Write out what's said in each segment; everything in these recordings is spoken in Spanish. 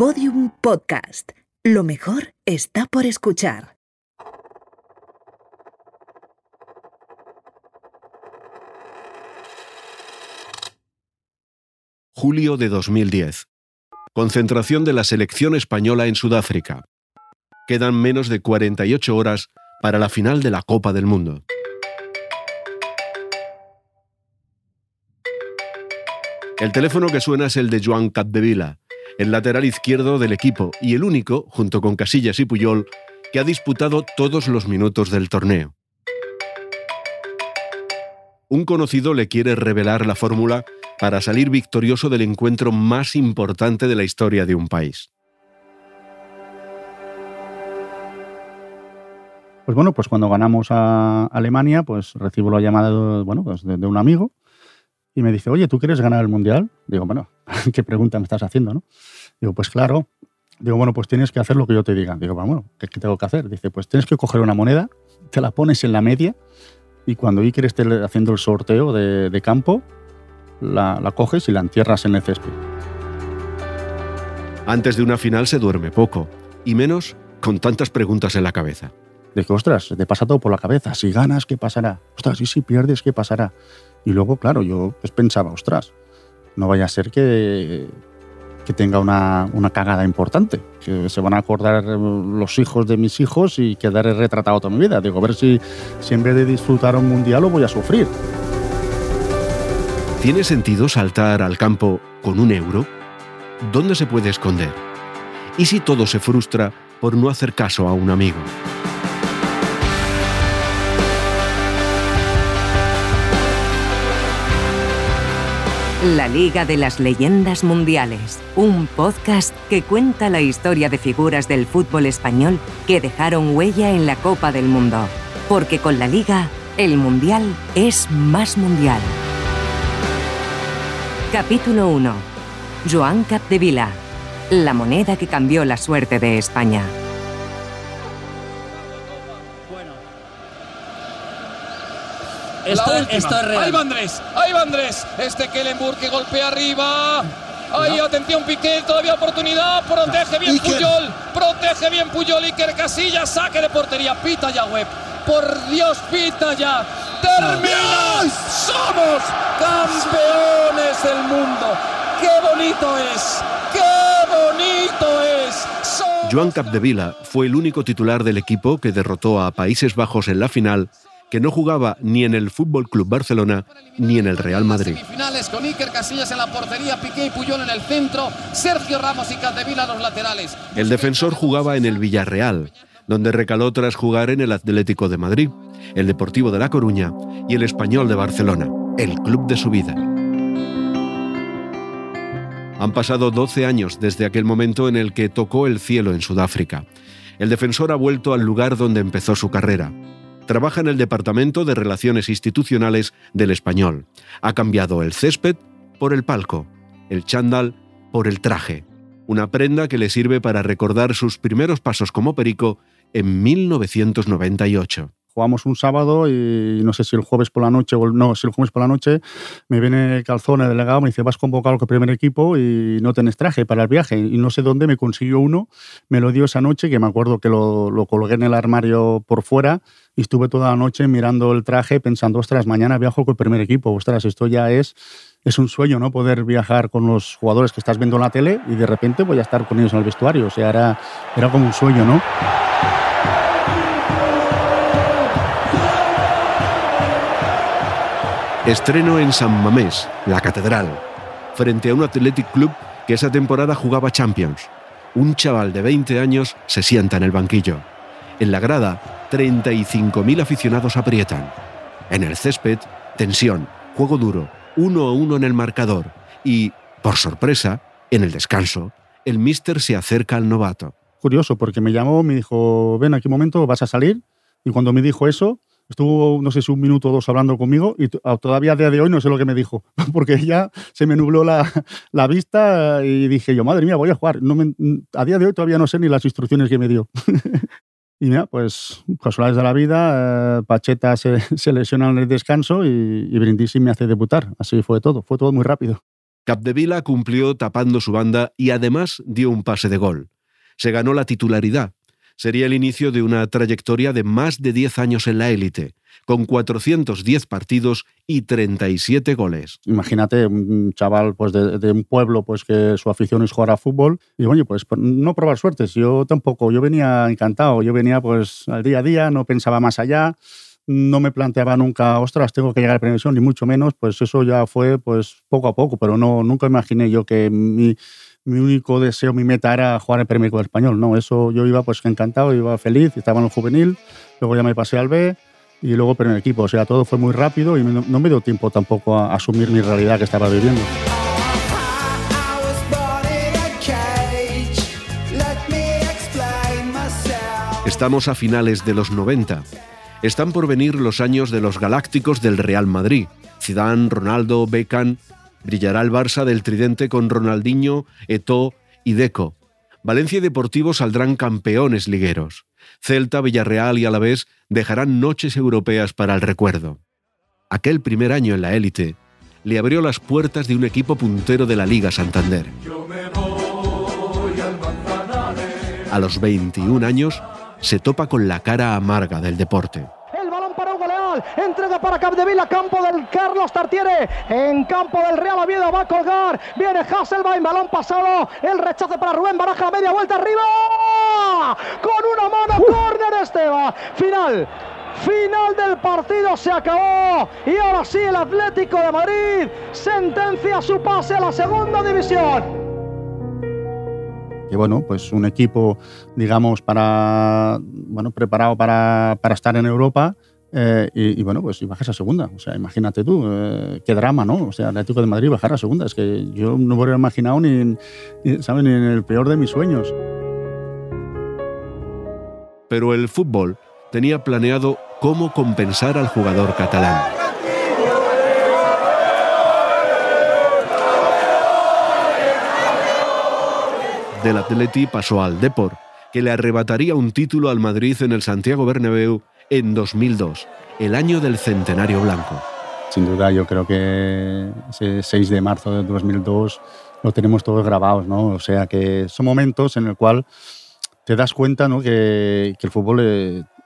Podium Podcast. Lo mejor está por escuchar. Julio de 2010. Concentración de la selección española en Sudáfrica. Quedan menos de 48 horas para la final de la Copa del Mundo. El teléfono que suena es el de Joan Capdevila, el lateral izquierdo del equipo y el único, junto con Casillas y Puyol, que ha disputado todos los minutos del torneo. Un conocido le quiere revelar la fórmula para salir victorioso del encuentro más importante de la historia de un país. Pues bueno, pues cuando ganamos a Alemania, pues recibo la llamada de, bueno, pues de, un amigo y me dice, oye, ¿tú quieres ganar el Mundial? Digo, bueno, ¿qué pregunta me estás haciendo? ¿no? Digo, pues claro. Digo, bueno, pues tienes que hacer lo que yo te diga. Digo, bueno, ¿qué, tengo que hacer? Dice, pues tienes que coger una moneda, te la pones en la media y cuando Iker esté haciendo el sorteo de campo, la, coges y la entierras en el césped. Antes de una final se duerme poco, y menos con tantas preguntas en la cabeza. De que, ostras, te pasa todo por la cabeza. Si ganas, ¿qué pasará? Ostras, y si pierdes, ¿qué pasará? Y luego, claro, yo pues pensaba, ostras, no vaya a ser que, que tenga una, una, cagada importante, que se van a acordar los hijos de mis hijos y quedaré retratado toda mi vida. Digo, a ver si, si en vez de disfrutar un mundial lo voy a sufrir. ¿Tiene sentido saltar al campo con un euro? ¿Dónde se puede esconder? ¿Y si todo se frustra por no hacer caso a un amigo? La Liga de las Leyendas Mundiales, un podcast que cuenta la historia de figuras del fútbol español que dejaron huella en la Copa del Mundo. Porque con la Liga, el Mundial es más mundial. Capítulo 1. Joan Capdevila. La moneda que cambió la suerte de España. Esto, esto es real. Ahí va Andrés, ahí va Andrés. Este Kellenburg que golpea arriba. Ahí, atención, Piqué, todavía oportunidad. Protege bien Puyol. Protege bien Puyol. Iker Casillas, saque de portería. Pita ya, web. Por Dios, pita ya termina. Somos campeones del mundo. ¡Qué bonito es! ¡Qué bonito es! Joan Capdevila fue el único titular del equipo que derrotó a Países Bajos en la final que no jugaba ni en el Fútbol Club Barcelona ni en el Real Madrid. Finales con Iker Casillas en la portería, Piqué y Puyol en el centro, Sergio Ramos y Capdevila los laterales. El defensor jugaba en el Villarreal, donde recaló tras jugar en el Atlético de Madrid el Deportivo de La Coruña y el Español de Barcelona, el club de su vida. Han pasado 12 años desde aquel momento en el que tocó el cielo en Sudáfrica. El defensor ha vuelto al lugar donde empezó su carrera. Trabaja en el Departamento de Relaciones Institucionales del Español. Ha cambiado el césped por el palco, el chándal por el traje, una prenda que le sirve para recordar sus primeros pasos como perico en 1998 jugamos un sábado y no sé si el jueves por la noche o no, si el jueves por la noche me viene el calzón, el delegado, me dice, vas convocado al primer equipo y no tenés traje para el viaje. Y no sé dónde me consiguió uno, me lo dio esa noche, que me acuerdo que lo, lo colgué en el armario por fuera y estuve toda la noche mirando el traje pensando, ostras, mañana viajo con el primer equipo, ostras, esto ya es es un sueño, ¿no? Poder viajar con los jugadores que estás viendo en la tele y de repente voy a estar con ellos en el vestuario. O sea, era, era como un sueño, ¿no? Estreno en San Mamés, la catedral, frente a un Athletic Club que esa temporada jugaba Champions. Un chaval de 20 años se sienta en el banquillo. En la grada, 35.000 aficionados aprietan. En el césped, tensión, juego duro, uno a uno en el marcador. Y, por sorpresa, en el descanso, el míster se acerca al novato. Curioso, porque me llamó, me dijo, ven aquí un momento, vas a salir. Y cuando me dijo eso, Estuvo, no sé si un minuto o dos hablando conmigo y todavía a día de hoy no sé lo que me dijo, porque ya se me nubló la, la vista y dije yo, madre mía, voy a jugar. No a día de hoy todavía no sé ni las instrucciones que me dio. y mira, pues casualidades de la vida, eh, Pacheta se, se, lesiona en el descanso y, y Brindisi me hace debutar. Así fue todo, fue todo muy rápido. Capdevila cumplió tapando su banda y además dio un pase de gol. Se ganó la titularidad. Sería el inicio de una trayectoria de más de 10 años en la élite, con 410 partidos y 37 goles. Imagínate un chaval pues de, un pueblo pues que su afición es jugar a fútbol y oye, pues no probar suertes. Yo tampoco, yo venía encantado, yo venía pues al día a día, no pensaba más allá no me planteaba nunca, ostras, tengo que llegar a la primera ni mucho menos, pues eso ya fue pues poco a poco, pero no, nunca imaginé yo que mi, único deseo, mi meta era jugar en Premier League español, no, eso yo iba pues encantado, iba feliz, estaba en el juvenil, luego ya me pasé al B y luego pero en el equipo, o sea, todo fue muy rápido y no, me dio tiempo tampoco a asumir mi realidad que estaba viviendo. Estamos a finales de los 90 están por venir los años de los galácticos del Real Madrid. Zidane, Ronaldo, Beckham. Brillará el Barça del tridente con Ronaldinho, Eto'o y Deco. Valencia y Deportivo saldrán campeones ligueros. Celta, Villarreal y Alavés dejarán noches europeas para el recuerdo. Aquel primer año en la élite le abrió las puertas de un equipo puntero de la Liga Santander. A los 21 años se topa con la cara amarga del deporte. El balón para entrega para Capdevila, campo del Carlos Tartiere, en campo del Real Oviedo va a colgar, viene Hasselbein, balón pasado, el rechace para Rubén Baraja, media vuelta arriba, con una mano, córner Esteba, final. Final del partido se acabó. Y ahora sí el Atlético de Madrid sentencia su pase a la segunda división. Que bueno, pues un equipo, digamos, para, bueno, preparado para, para estar en Europa. Eh, y, bueno, pues y bajas a segunda. O sea, imagínate tú, eh, qué drama, ¿no? O sea, el Atlético de Madrid bajar a segunda. Es que yo no me hubiera imaginado ni, ni, ni en el peor de mis sueños. Pero el fútbol tenía planeado cómo compensar al jugador catalán. del Atleti pasó al Depor, que le arrebataría un título al Madrid en el Santiago Bernabéu en 2002, el año del centenario blanco. Sin duda, yo creo que ese 6 de marzo de 2002 lo tenemos todos grabados, ¿no? O sea que son momentos en el cual te das cuenta, ¿no? Que, el fútbol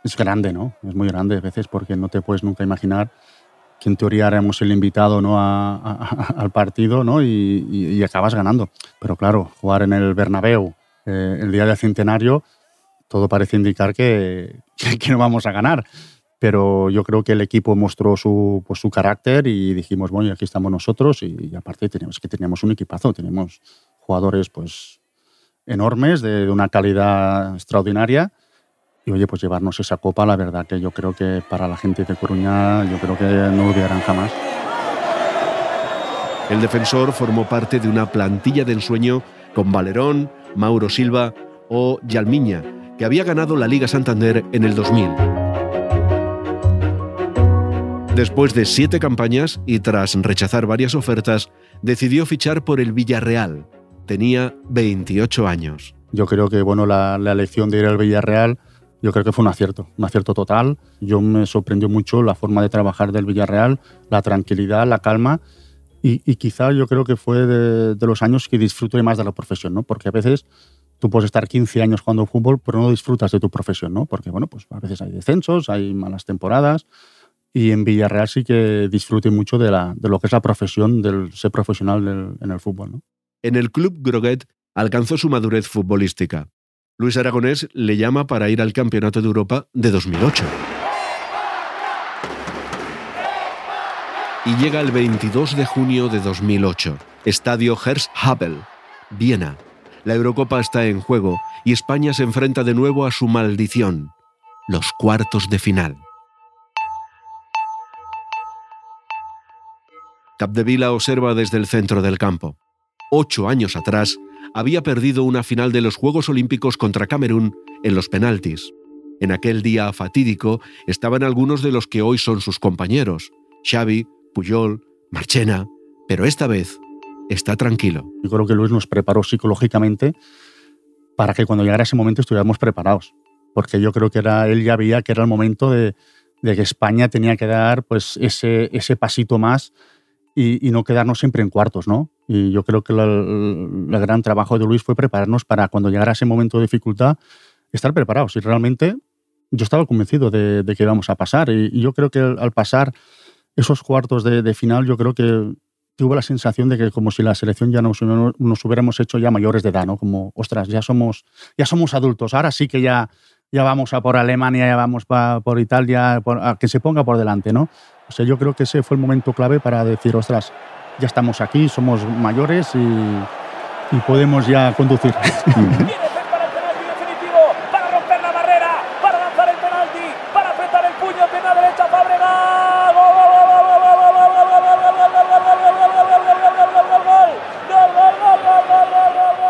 es grande, ¿no? Es muy grande a veces porque no te puedes nunca imaginar que en teoría éramos el invitado ¿no? al partido ¿no? Y, acabas ganando. Pero claro, jugar en el Bernabéu eh, el día del centenario, todo parece indicar que, que, no vamos a ganar. Pero yo creo que el equipo mostró su, pues, su carácter y dijimos, bueno, aquí estamos nosotros y, aparte tenemos, que teníamos un equipazo, tenemos jugadores pues, enormes, de una calidad extraordinaria y oye, pues llevarnos esa copa, la verdad que yo creo que para la gente de Coruña, yo creo que no olvidarán jamás. El defensor formó parte de una plantilla de ensueño con Valerón, Mauro Silva o Yalmiña, que había ganado la Liga Santander en el 2000. Después de siete campañas y tras rechazar varias ofertas, decidió fichar por el Villarreal. Tenía 28 años. Yo creo que bueno, la, la elección de ir al Villarreal yo creo que fue un acierto, un acierto total. Yo me sorprendió mucho la forma de trabajar del Villarreal, la tranquilidad, la calma y, quizá yo creo que fue de, los años que disfruté más de la profesión, ¿no? Porque a veces tú puedes estar 15 años jugando fútbol, pero no disfrutas de tu profesión, ¿no? Porque, bueno, pues a veces hay descensos, hay malas temporadas y en Villarreal sí que disfruté mucho de, la, de lo que es la profesión, del ser profesional en el fútbol, ¿no? En el club Groguet alcanzó su madurez futbolística. Luis Aragonés le llama para ir al Campeonato de Europa de 2008. Y llega el 22 de junio de 2008, Estadio Herz Habel, Viena. La Eurocopa está en juego y España se enfrenta de nuevo a su maldición, los cuartos de final. Capdevila observa desde el centro del campo. Ocho años atrás, había perdido una final de los Juegos Olímpicos contra Camerún en los penaltis. En aquel día fatídico estaban algunos de los que hoy son sus compañeros, Xavi, Puyol, Marchena, pero esta vez está tranquilo. Yo creo que Luis nos preparó psicológicamente para que cuando llegara ese momento estuviéramos preparados, porque yo creo que era, él ya veía que era el momento de, que España tenía que dar pues, ese, ese pasito más y, no quedarnos siempre en cuartos, ¿no? Y yo creo que el, gran trabajo de Luis fue prepararnos para cuando llegara ese momento de dificultad, estar preparados. Y realmente yo estaba convencido de, que íbamos a pasar. Y, yo creo que al, pasar esos cuartos de, final, yo creo que tuve la sensación de que como si la selección ya nos, nos, hubiéramos hecho ya mayores de edad, ¿no? Como, ostras, ya somos, ya somos adultos, ahora sí que ya, ya vamos a por Alemania, ya vamos por Italia, a que se ponga por delante, ¿no? O sea, yo creo que ese fue el momento clave para decir, ostras, ya estamos aquí, somos mayores y, podemos ya conducir.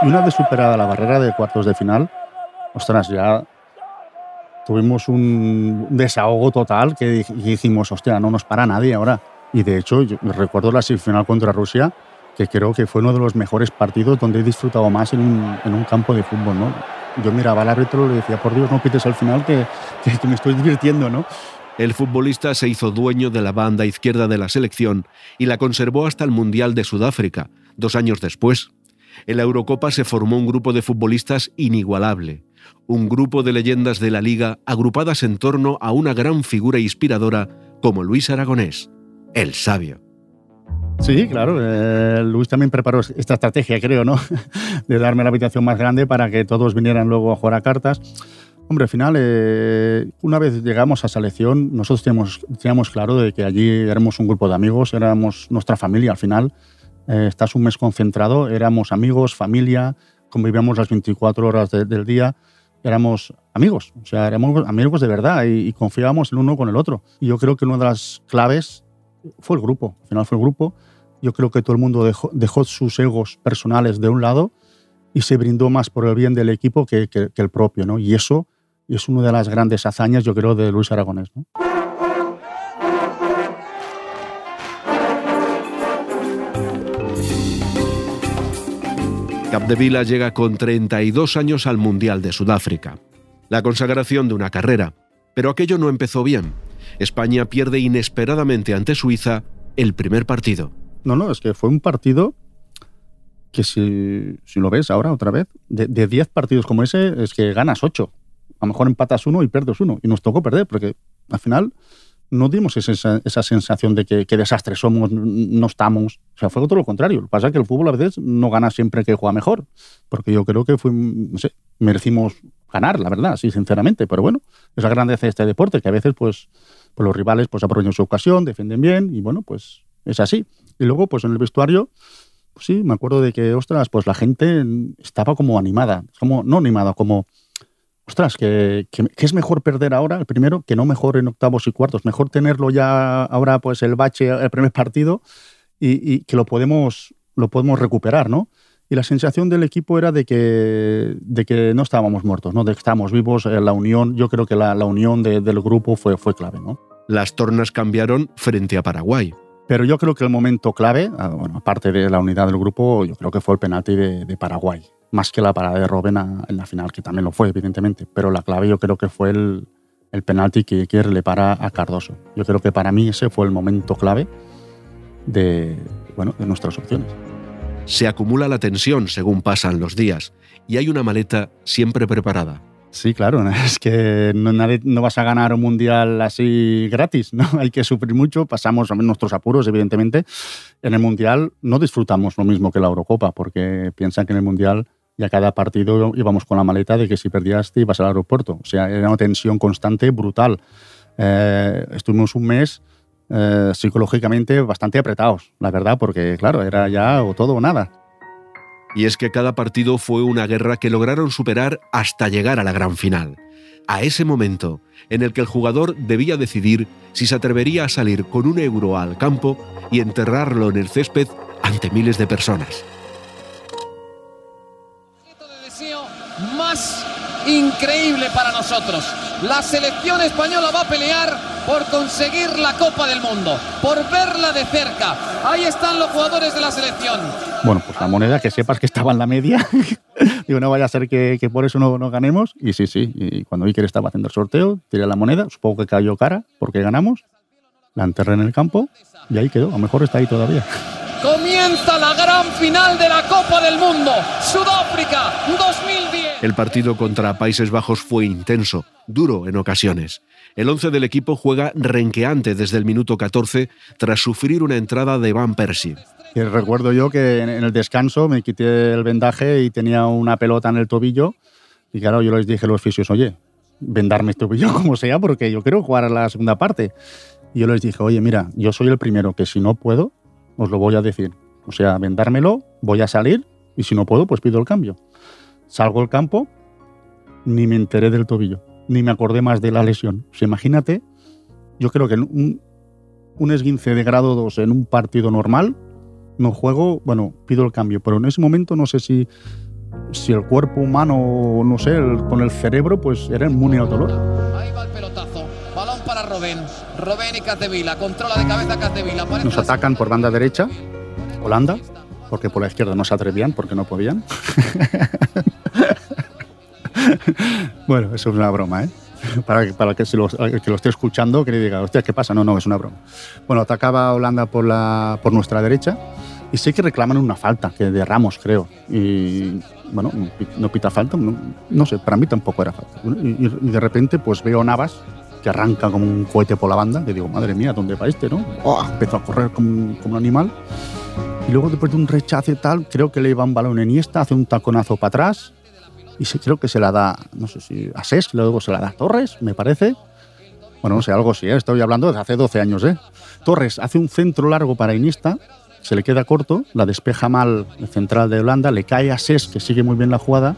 Una vez superada la barrera de cuartos de final, ostras, ya tuvimos un desahogo total que dijimos, hostia, no nos para nadie ahora. Y de hecho, yo recuerdo la semifinal contra Rusia, que creo que fue uno de los mejores partidos donde he disfrutado más en un, en un campo de fútbol. ¿no? Yo miraba al árbitro y le decía, por Dios, no pites al final, que, que, me estoy divirtiendo. ¿no? El futbolista se hizo dueño de la banda izquierda de la selección y la conservó hasta el Mundial de Sudáfrica, dos años después. En la Eurocopa se formó un grupo de futbolistas inigualable un grupo de leyendas de la liga agrupadas en torno a una gran figura inspiradora como Luis Aragonés, el sabio. Sí, claro. Eh, Luis también preparó esta estrategia, creo, ¿no? de darme la habitación más grande para que todos vinieran luego a jugar a cartas. Hombre, al final, eh, una vez llegamos a selección, nosotros teníamos, teníamos, claro de que allí éramos un grupo de amigos, éramos nuestra familia al final. Eh, estás un mes concentrado, éramos amigos, familia, convivíamos las 24 horas del día éramos amigos, o sea, éramos amigos de verdad y, confiábamos el uno con el otro. Y yo creo que una de las claves fue el grupo, al final fue el grupo. Yo creo que todo el mundo dejó, sus egos personales de un lado y se brindó más por el bien del equipo que, el propio, ¿no? Y eso es una de las grandes hazañas, yo creo, de Luis Aragonés. Capdevila llega con 32 años al Mundial de Sudáfrica. La consagración de una carrera. Pero aquello no empezó bien. España pierde inesperadamente ante Suiza el primer partido. No, no, es que fue un partido que si, lo ves ahora otra vez, de 10 partidos como ese, es que ganas 8. A lo mejor empatas uno y pierdes uno. Y nos tocó perder, porque al final no dimos esa, esa sensación de que, desastre somos, no estamos. O sea, fue todo lo contrario. Lo que pasa es que el fútbol a veces no gana siempre que juega mejor, porque yo creo que fue, merecimos ganar, la verdad, sí, sinceramente. Pero bueno, es la grandeza de este deporte, que a veces pues, pues los rivales pues aprovechan su ocasión, defienden bien y bueno, pues es así. Y luego pues en el vestuario, pues sí, me acuerdo de que, ostras, pues la gente estaba como animada, como, no animada, como ostras, que, es mejor perder ahora el primero que no mejor en octavos y cuartos. Mejor tenerlo ya ahora, pues el bache, el primer partido, y, que lo podemos, lo podemos recuperar, ¿no? Y la sensación del equipo era de que, de que no estábamos muertos, ¿no? De que estábamos vivos, eh, la unión, yo creo que la, unión del grupo fue, fue clave, ¿no? Las tornas cambiaron frente a Paraguay. Pero yo creo que el momento clave, ah, bueno, aparte de la unidad del grupo, yo creo que fue el penalti de Paraguay más que la parada de Robben en la final, que también lo fue, evidentemente. Pero la clave yo creo que fue el, el penalti que quiere le para a Cardoso. Yo creo que para mí ese fue el momento clave de, bueno, de nuestras opciones. Se acumula la tensión según pasan los días y hay una maleta siempre preparada. Sí, claro, es que no, no, vas a ganar un mundial así gratis, ¿no? Hay que sufrir mucho, pasamos nuestros apuros, evidentemente. En el mundial no disfrutamos lo mismo que la Eurocopa, porque piensan que en el mundial y a cada partido íbamos con la maleta de que si perdías te ibas al aeropuerto. O sea, era una tensión constante brutal. Eh, estuvimos un mes eh, psicológicamente bastante apretados, la verdad, porque claro, era ya o todo o nada. Y es que cada partido fue una guerra que lograron superar hasta llegar a la gran final. A ese momento en el que el jugador debía decidir si se atrevería a salir con un euro al campo y enterrarlo en el césped ante miles de personas. Increíble para nosotros. La selección española va a pelear por conseguir la Copa del Mundo, por verla de cerca. Ahí están los jugadores de la selección. Bueno, pues la moneda, que sepas que estaba en la media. Digo, no vaya a ser que, por eso no, no, ganemos. Y sí, sí. Y cuando Iker estaba haciendo el sorteo, tiré la moneda. Supongo que cayó cara porque ganamos. La enterré en el campo y ahí quedó. A lo mejor está ahí todavía. Comienza la gran final de la Copa del Mundo. Sudáfrica 2010. El partido contra Países Bajos fue intenso, duro en ocasiones. El 11 del equipo juega renqueante desde el minuto 14 tras sufrir una entrada de Van Persie. Y recuerdo yo que en el descanso me quité el vendaje y tenía una pelota en el tobillo. Y claro, yo les dije a los fisios, oye, vendarme este tobillo como sea, porque yo quiero jugar a la segunda parte. Y yo les dije, oye, mira, yo soy el primero que si no puedo, os lo voy a decir. O sea, vendármelo, voy a salir y si no puedo, pues pido el cambio. Salgo al campo, ni me enteré del tobillo, ni me acordé más de la lesión. O sea, imagínate, yo creo que un, un esguince de grado 2 en un partido normal, no juego, bueno, pido el cambio, pero en ese momento no sé si, si el cuerpo humano, no sé, el, con el cerebro, pues era inmune al dolor. Ahí va el pelotazo. Para Robén. Robén y Catevila. Controla de cabeza Catevila. Nos atacan por banda derecha, Holanda, porque por la izquierda no se atrevían, porque no podían. bueno, eso es una broma, ¿eh? Para, que- para que, se lo, el que lo esté escuchando, que le diga, hostia, ¿qué pasa? No, no, es una broma. Bueno, atacaba Holanda por, la, por nuestra derecha y sé que reclaman una falta, que de Ramos, creo. Y bueno, no pita falta, no, no sé, para mí tampoco era falta. Y, y- y de repente, pues veo a Navas que arranca como un cohete por la banda, que digo, madre mía, ¿dónde va este, no? ¡Oh! empezó a correr como, como un animal. Y luego, después de un rechazo y tal, creo que le iba un balón en Iniesta, hace un taconazo para atrás y se, creo que se la da, no sé si a Sesc, luego se la da a Torres, me parece. Bueno, no sé, algo así, ¿eh? estoy hablando de hace 12 años. ¿eh? Torres hace un centro largo para Iniesta, se le queda corto, la despeja mal el central de Holanda, le cae a Sesc, que sigue muy bien la jugada,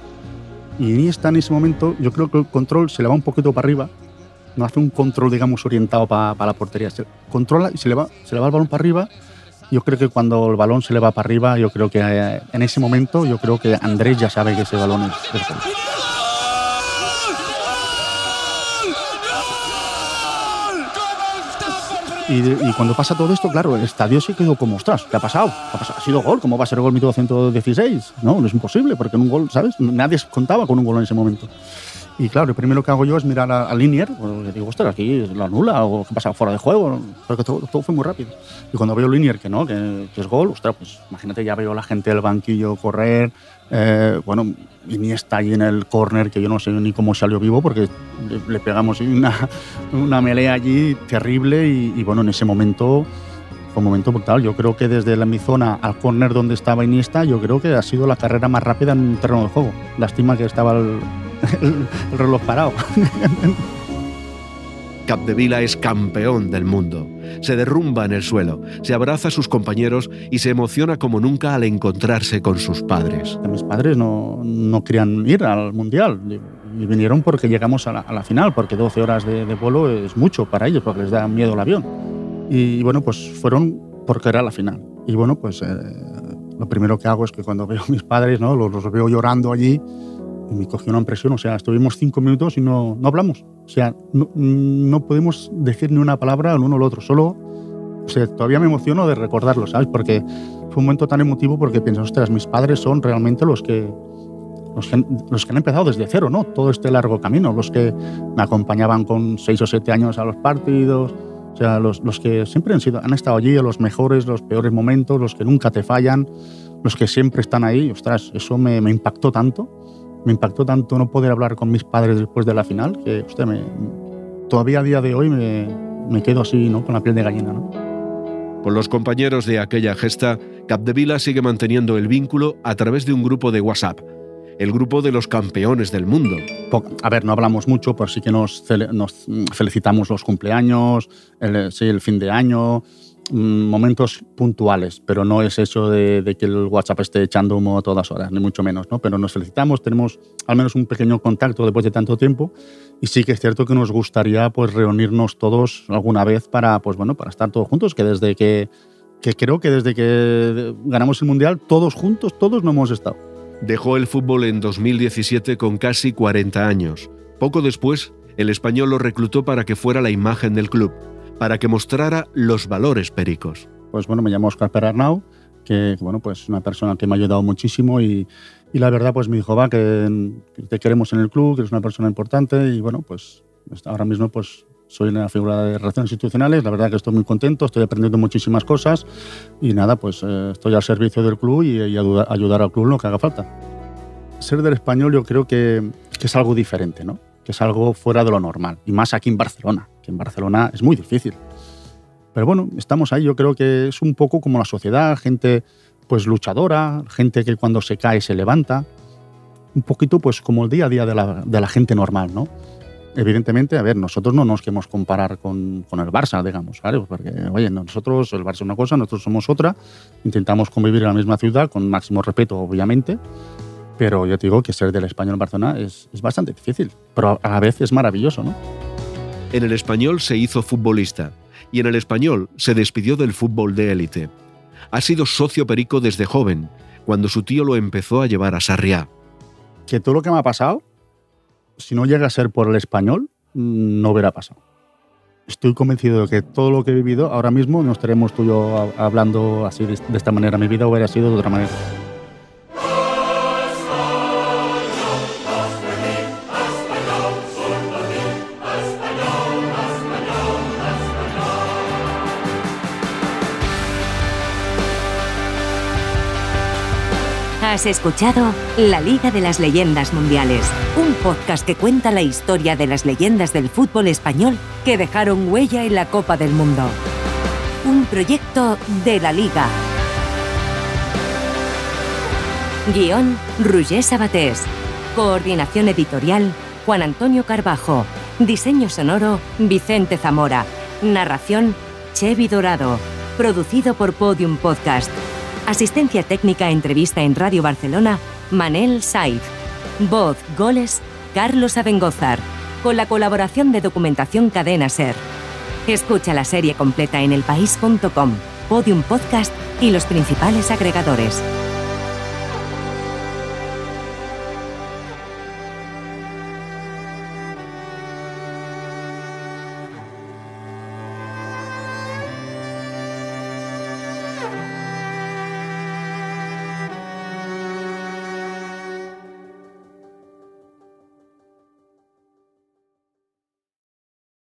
y Iniesta en ese momento, yo creo que el control se le va un poquito para arriba, no hace un control, digamos, orientado para la portería, se controla y se le, va, se le va el balón para arriba. Yo creo que cuando el balón se le va para arriba, yo creo que eh, en ese momento, yo creo que Andrés ya sabe que ese balón es, es gol. Y, y cuando pasa todo esto, claro, el estadio se quedó como, ostras, ¿qué ha pasado? ¿Qué ha, pasado? ¿Ha sido gol? ¿Cómo va a ser gol minuto 116? No, no es imposible, porque en un gol, ¿sabes? Nadie contaba con un gol en ese momento. Y claro, lo primero que hago yo es mirar a, a Linier, pues, digo, ostras, aquí lo anula, o qué pasa fuera de juego, porque todo, todo fue muy rápido. Y cuando veo Linier que no, que, que es gol, ostras, pues imagínate, ya veo a la gente del banquillo correr, eh, bueno, Iniesta ahí en el córner, que yo no sé ni cómo salió vivo, porque le, le pegamos una, una melea allí terrible, y, y bueno, en ese momento un momento brutal. Yo creo que desde la, mi zona al córner donde estaba Iniesta, yo creo que ha sido la carrera más rápida en un terreno de juego. Lástima que estaba el, el- el reloj parado. Capdevila es campeón del mundo. Se derrumba en el suelo, se abraza a sus compañeros y se emociona como nunca al encontrarse con sus padres. Mis padres no, no querían ir al Mundial y, vinieron porque llegamos a la, a la final, porque 12 horas de, de vuelo es mucho para ellos, porque les da miedo el avión. Y bueno, pues fueron porque era la final. Y bueno, pues eh, lo primero que hago es que cuando veo a mis padres, ¿no? los, los veo llorando allí, y me cogió una impresión. O sea, estuvimos cinco minutos y no, no hablamos. O sea, no, no podemos decir ni una palabra al uno al otro. Solo, o sea, todavía me emociono de recordarlo, ¿sabes? Porque fue un momento tan emotivo porque pienso, ostras, mis padres son realmente los que, los que, los que han empezado desde cero, ¿no? Todo este largo camino, los que me acompañaban con seis o siete años a los partidos, o sea, los, los que siempre han, sido, han estado allí los mejores, los peores momentos, los que nunca te fallan, los que siempre están ahí. Ostras, eso me, me impactó tanto. Me impactó tanto no poder hablar con mis padres después de la final que, usted, me, todavía a día de hoy me, me quedo así, ¿no? Con la piel de gallina, ¿no? Con los compañeros de aquella gesta, Capdevila sigue manteniendo el vínculo a través de un grupo de WhatsApp, el grupo de los campeones del mundo. A ver, no hablamos mucho, pero sí que nos, nos mm, felicitamos los cumpleaños, el, sí, el fin de año, momentos puntuales, pero no es eso de, de que el WhatsApp esté echando humo a todas horas, ni mucho menos, ¿no? Pero nos felicitamos, tenemos al menos un pequeño contacto después de tanto tiempo y sí que es cierto que nos gustaría pues reunirnos todos alguna vez para, pues bueno, para estar todos juntos, que desde que, que creo que desde que ganamos el Mundial, todos juntos, todos no hemos estado. Dejó el fútbol en 2017 con casi 40 años. Poco después, el español lo reclutó para que fuera la imagen del club, para que mostrara los valores pericos. pues bueno, me llamo Oscar Perarnau, que bueno, pues una persona que me ha ayudado muchísimo y, y la verdad pues me dijo, va, que, te queremos en el club, que eres una persona importante y bueno, pues ahora mismo pues soy una figura de relaciones institucionales, la verdad que estoy muy contento, estoy aprendiendo muchísimas cosas y nada, pues eh, estoy al servicio del club y, y ayudar, ayudar al club lo que haga falta. Ser del español yo creo que, que es algo diferente, ¿no? Que es algo fuera de lo normal, y más aquí en Barcelona, que en Barcelona es muy difícil. Pero bueno, estamos ahí, yo creo que es un poco como la sociedad, gente pues luchadora, gente que cuando se cae se levanta, un poquito pues como el día a día de la, de la gente normal, ¿no? Evidentemente, a ver, nosotros no nos queremos comparar con, con el Barça, digamos, ¿vale? Porque, oye, nosotros, el Barça es una cosa, nosotros somos otra, intentamos convivir en la misma ciudad con máximo respeto, obviamente, pero yo te digo que ser del español en Barcelona es, es bastante difícil, pero a la vez es maravilloso, ¿no? En el español se hizo futbolista y en el español se despidió del fútbol de élite. Ha sido socio perico desde joven, cuando su tío lo empezó a llevar a Sarriá. Que todo lo que me ha pasado, si no llega a ser por el español, no hubiera pasado. Estoy convencido de que todo lo que he vivido ahora mismo no estaremos tú y yo hablando así de esta manera. Mi vida hubiera sido de otra manera. Has escuchado La Liga de las Leyendas Mundiales, un podcast que cuenta la historia de las leyendas del fútbol español que dejaron huella en la Copa del Mundo. Un proyecto de la Liga. Guión, Roger Sabatés. Coordinación editorial, Juan Antonio Carbajo. Diseño sonoro, Vicente Zamora. Narración, Chevi Dorado. Producido por Podium Podcast. Asistencia técnica entrevista en Radio Barcelona, Manel Saiz. Voz, goles, Carlos Abengozar. Con la colaboración de Documentación Cadena Ser. Escucha la serie completa en elpaís.com, Podium Podcast y los principales agregadores.